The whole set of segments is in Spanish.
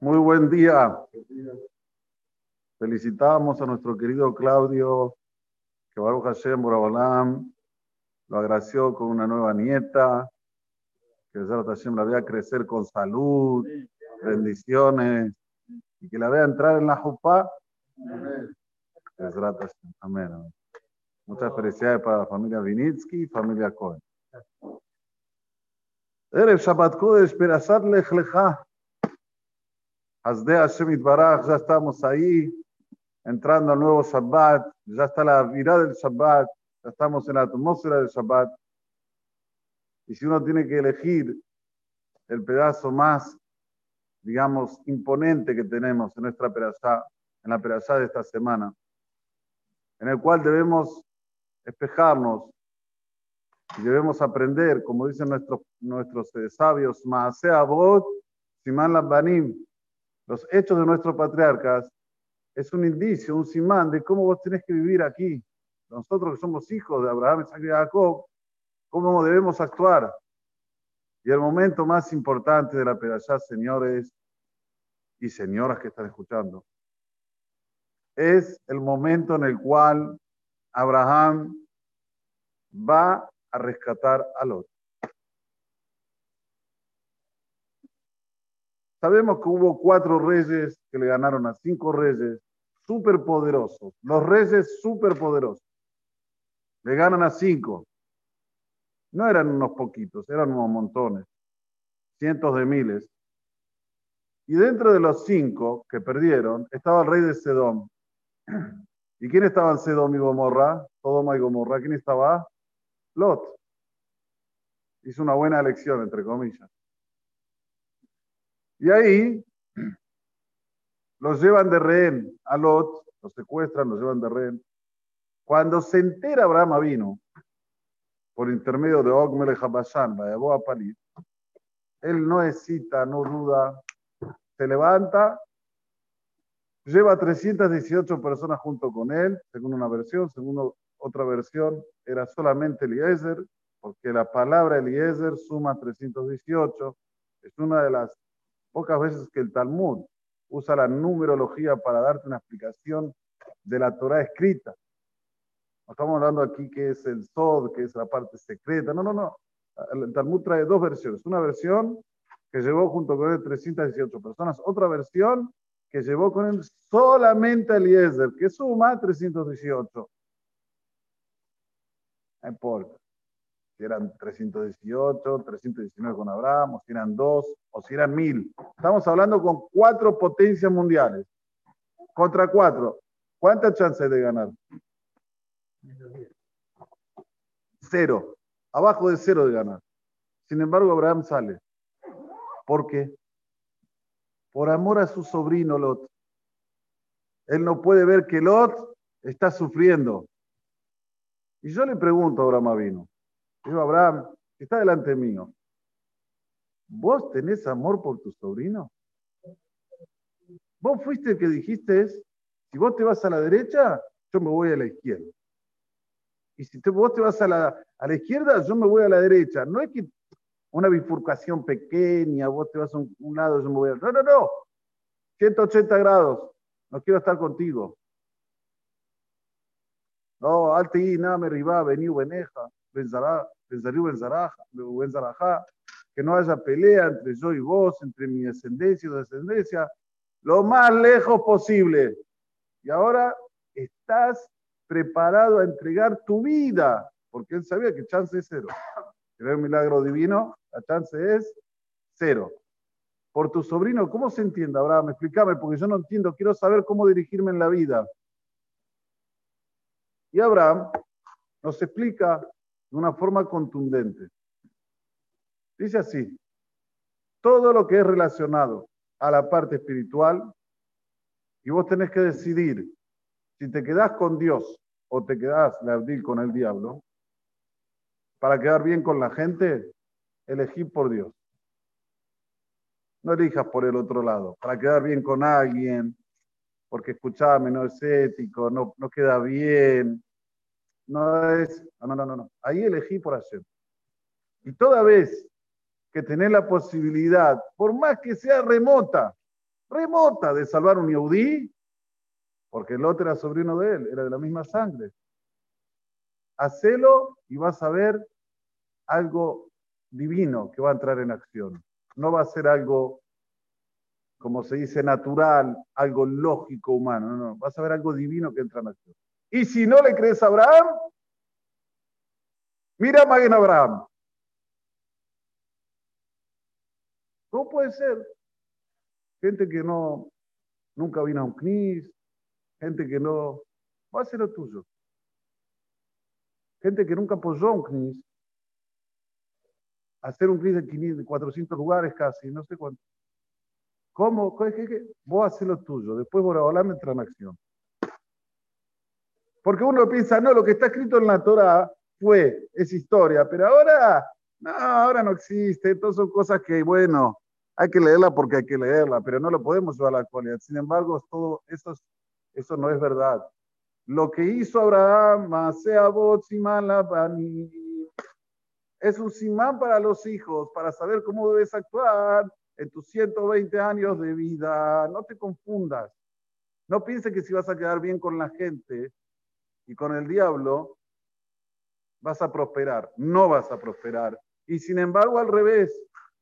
Muy buen día. Felicitamos a nuestro querido Claudio, que Baruch Hashem Borabalam lo agració con una nueva nieta, que Baruch Hashem la vea crecer con salud, bendiciones, y que la vea entrar en la Jupá. Amén. Muchas felicidades para la familia Vinitsky y familia Cohen. Erev Shabbat Kodesh, Perashat Lech Lecha. Hasde Hashem Baraj, ya estamos ahí, entrando al nuevo Shabbat, ya está la virada del Shabbat, ya estamos en la atmósfera del Shabbat. Y si uno tiene que elegir el pedazo más, digamos, imponente que tenemos en nuestra perashá, en la perashá de esta semana, en el cual debemos espejarnos y debemos aprender, como dicen nuestros, nuestros eh, sabios, Maasea Abot, Siman Labbanim, los hechos de nuestros patriarcas es un indicio, un simán de cómo vos tenés que vivir aquí. Nosotros que somos hijos de Abraham, Isaac y Jacob, cómo debemos actuar. Y el momento más importante de la Perashá, señores y señoras que están escuchando, es el momento en el cual Abraham va a rescatar a Lot. Sabemos que hubo cuatro reyes que le ganaron a cinco reyes superpoderosos. Los reyes superpoderosos. Le ganan a cinco. No eran unos poquitos, eran unos montones. Cientos de miles. Y dentro de los cinco que perdieron estaba el rey de Sedón. ¿Y quién estaba en Sedón y Gomorra? Sodoma y Gomorra. ¿Quién estaba? Lot. Hizo una buena elección, entre comillas. Y ahí los llevan de rehén a Lot, los secuestran, los llevan de rehén. Cuando se entera Abraham vino, por intermedio de Ogmele Habashan, la llevó a Palit, él no hesita, no duda, se levanta, lleva 318 personas junto con él, según una versión, según otra versión, era solamente Eliezer, porque la palabra Eliezer suma 318, es una de las Pocas veces que el Talmud usa la numerología para darte una explicación de la Torah escrita. No estamos hablando aquí que es el Sod, que es la parte secreta. No, no, no. El Talmud trae dos versiones. Una versión que llevó junto con él 318 personas. Otra versión que llevó con él solamente Eliezer, que suma 318. No importa si eran 318, 319 con Abraham, o si eran dos, o si eran mil. Estamos hablando con cuatro potencias mundiales. Contra cuatro. ¿Cuántas chances de ganar? Cero. Abajo de cero de ganar. Sin embargo, Abraham sale. ¿Por qué? Por amor a su sobrino Lot. Él no puede ver que Lot está sufriendo. Y yo le pregunto a Abraham vino, Dijo Abraham, está delante mío. ¿Vos tenés amor por tu sobrino? Vos fuiste el que dijiste, si vos te vas a la derecha, yo me voy a la izquierda. Y si vos te vas a la, a la izquierda, yo me voy a la derecha. No es que una bifurcación pequeña, vos te vas a un, lado, yo me voy a... No, no, no. 180 grados. No quiero estar contigo. No, alti, nada, me riba, vení, beneja que no haya pelea entre yo y vos, entre mi descendencia y tu descendencia, lo más lejos posible. Y ahora estás preparado a entregar tu vida, porque él sabía que chance es cero. Era un milagro divino, la chance es cero. Por tu sobrino, ¿cómo se entiende, Abraham? Explícame, porque yo no entiendo, quiero saber cómo dirigirme en la vida. Y Abraham nos explica de una forma contundente. Dice así, todo lo que es relacionado a la parte espiritual, y vos tenés que decidir si te quedás con Dios o te quedás, Abdil, con el diablo, para quedar bien con la gente, elegí por Dios. No elijas por el otro lado, para quedar bien con alguien, porque escuchame, no es ético, no, no queda bien, no es, no, no, no, no. Ahí elegí por hacer. Y toda vez que tener la posibilidad, por más que sea remota, remota de salvar un Yehudí, porque el otro era sobrino de él, era de la misma sangre. Hacelo y vas a ver algo divino que va a entrar en acción. No va a ser algo, como se dice, natural, algo lógico humano. No, no, vas a ver algo divino que entra en acción. Y si no le crees a Abraham, mira a Abraham. ¿Cómo puede ser? Gente que no, nunca vino a un CNIS, gente que no, va a ser lo tuyo. Gente que nunca apoyó un CNIS, hacer un CNIS de, 400 lugares casi, no sé cuánto. ¿Cómo? ¿Qué, qué, qué? Vos haces lo tuyo, después volar entra en acción. Porque uno piensa, no, lo que está escrito en la Torah fue, es historia, pero ahora, no, ahora no existe, todas son cosas que, bueno, hay que leerla porque hay que leerla, pero no lo podemos llevar a la actualidad. Sin embargo, todo eso, eso no es verdad. Lo que hizo Abraham, es un simán para los hijos, para saber cómo debes actuar en tus 120 años de vida. No te confundas. No pienses que si vas a quedar bien con la gente y con el diablo, vas a prosperar. No vas a prosperar. Y sin embargo, al revés,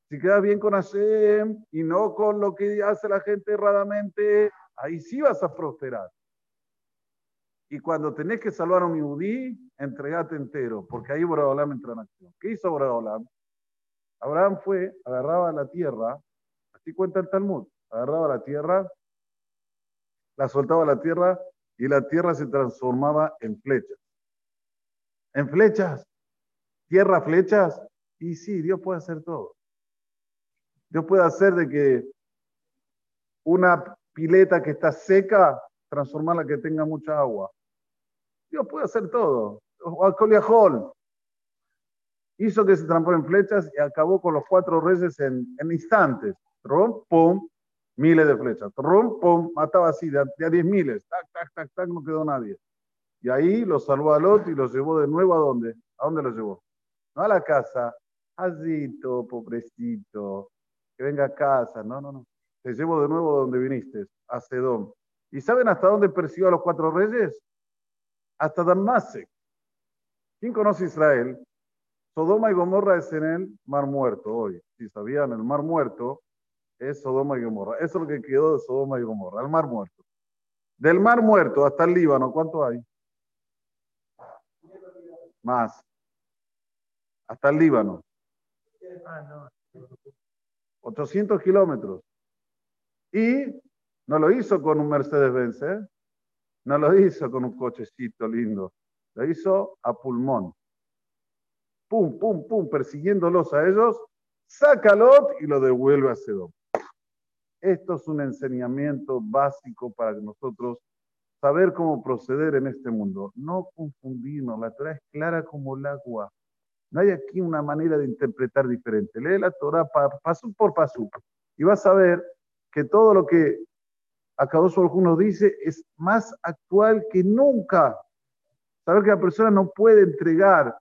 si quedas bien con Hashem y no con lo que hace la gente erradamente, ahí sí vas a prosperar. Y cuando tenés que salvar a un yudí, entregate entero, porque ahí Boraholam entra en acción. ¿Qué hizo Boraholam? Abraham fue, agarraba la tierra, así cuenta el Talmud, agarraba la tierra, la soltaba la tierra y la tierra se transformaba en flechas. En flechas, tierra, flechas, y sí, Dios puede hacer todo. Dios puede hacer de que una pileta que está seca, transformarla que tenga mucha agua. Dios puede hacer todo. Hall hizo que se transforme en flechas y acabó con los cuatro reyes en, instantes. Trum, pum, miles de flechas. Trum, pum, mataba así, de, a diez miles. Tac, tac, tac, tac, no quedó nadie. Y ahí lo salvó a Lot y lo llevó de nuevo a dónde? ¿A dónde lo llevó? No a la casa. Azito, pobrecito que venga a casa. No, no, no. Te llevo de nuevo donde viniste, a Sedón. ¿Y saben hasta dónde persiguió a los cuatro reyes? Hasta Damasek. ¿Quién conoce Israel? Sodoma y Gomorra es en el Mar Muerto hoy. Si sabían, el Mar Muerto es Sodoma y Gomorra. Eso es lo que quedó de Sodoma y Gomorra, el Mar Muerto. Del Mar Muerto hasta el Líbano, ¿cuánto hay? Más. Hasta el Líbano. Ah, 800 kilómetros. Y no lo hizo con un Mercedes-Benz, ¿eh? no lo hizo con un cochecito lindo, lo hizo a pulmón. Pum, pum, pum, persiguiéndolos a ellos, sácalo y lo devuelve a Sedón. Esto es un enseñamiento básico para nosotros saber cómo proceder en este mundo. No confundirnos, la Torah es clara como el agua. No hay aquí una manera de interpretar diferente. Lee la Torah paso por paso y vas a ver que todo lo que Akadosh nos dice es más actual que nunca. Saber que la persona no puede entregar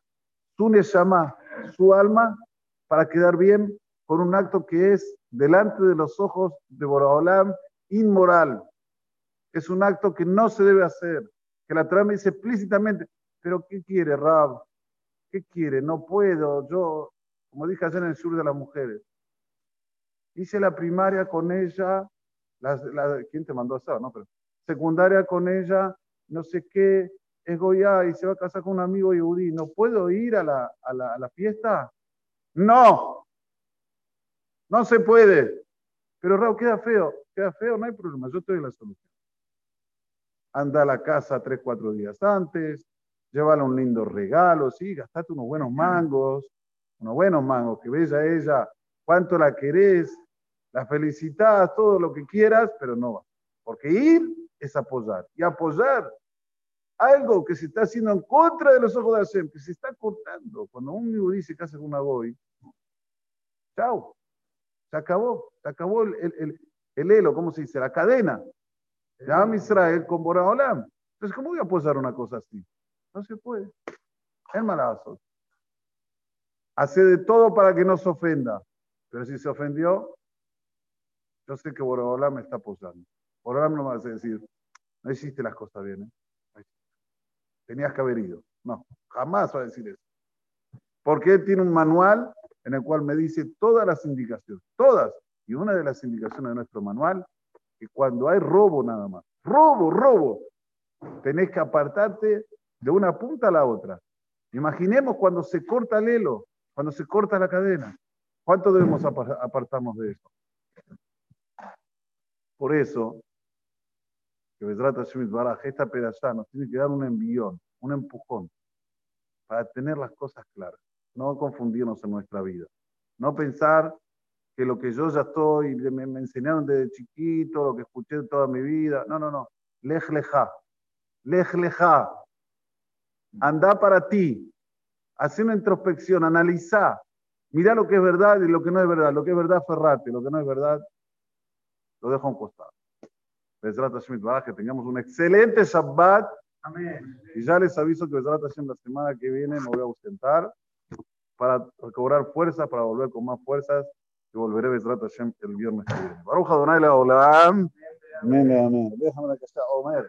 su neshama, su alma, para quedar bien con un acto que es delante de los ojos de Boraholam inmoral. Es un acto que no se debe hacer. Que la Torah me dice explícitamente, pero ¿qué quiere Rab? ¿Qué quiere? No puedo. Yo, como dije ayer en el sur de las mujeres, hice la primaria con ella, la, ¿quién te mandó a hacer? No, pero secundaria con ella, no sé qué, es Goya y se va a casar con un amigo yudí. ¿No puedo ir a la, a la, a la fiesta? No, no se puede. Pero Raúl, queda feo, queda feo, no hay problema, yo te doy la solución. Anda a la casa tres, cuatro días antes, llévale un lindo regalo, sí, gastate unos buenos mangos, unos buenos mangos, que bella ella, cuánto la querés, la felicitas, todo lo que quieras, pero no va. Porque ir es apoyar. Y apoyar algo que se está haciendo en contra de los ojos de Hashem, que se está cortando. Cuando un amigo dice que hace una goy, chao, se acabó, se acabó el, el, el, elo, ¿cómo se dice? La cadena. Ya Israel con Boraholam. Entonces, ¿cómo voy a apoyar una cosa así? No se puede. Es malazo. Hace de todo para que no se ofenda. Pero si se ofendió, yo sé que Borobolam me está apoyando. Borobolam no me va a decir, no hiciste las cosas bien. ¿eh? Tenías que haber ido. No, jamás va a decir eso. Porque él tiene un manual en el cual me dice todas las indicaciones, todas. Y una de las indicaciones de nuestro manual, que cuando hay robo nada más, robo, robo, tenés que apartarte de una punta a la otra. Imaginemos cuando se corta el hilo, cuando se corta la cadena. ¿Cuánto debemos apartarnos de eso? Por eso, que Besrata Shemit Baraj, esta pedaza nos tiene que dar un envión, un empujón, para tener las cosas claras, no confundirnos en nuestra vida, no pensar que lo que yo ya estoy, me, enseñaron desde chiquito, lo que escuché toda mi vida, no, no, no, lej leja, lej leja, anda para ti, haz una introspección, analiza, mira lo que es verdad y lo que no es verdad, lo que es verdad, ferrate, lo que no es verdad, lo dejo a costado. Que tengamos un excelente Shabbat. Amén. Y ya les aviso que Bezrat Hashem la semana que viene me voy a ausentar para recobrar fuerzas, para volver con más fuerzas y volveré Bezrat Hashem el viernes que viene. Baruch Adonai la Olam. Amén, amén. Déjame que sea Omer.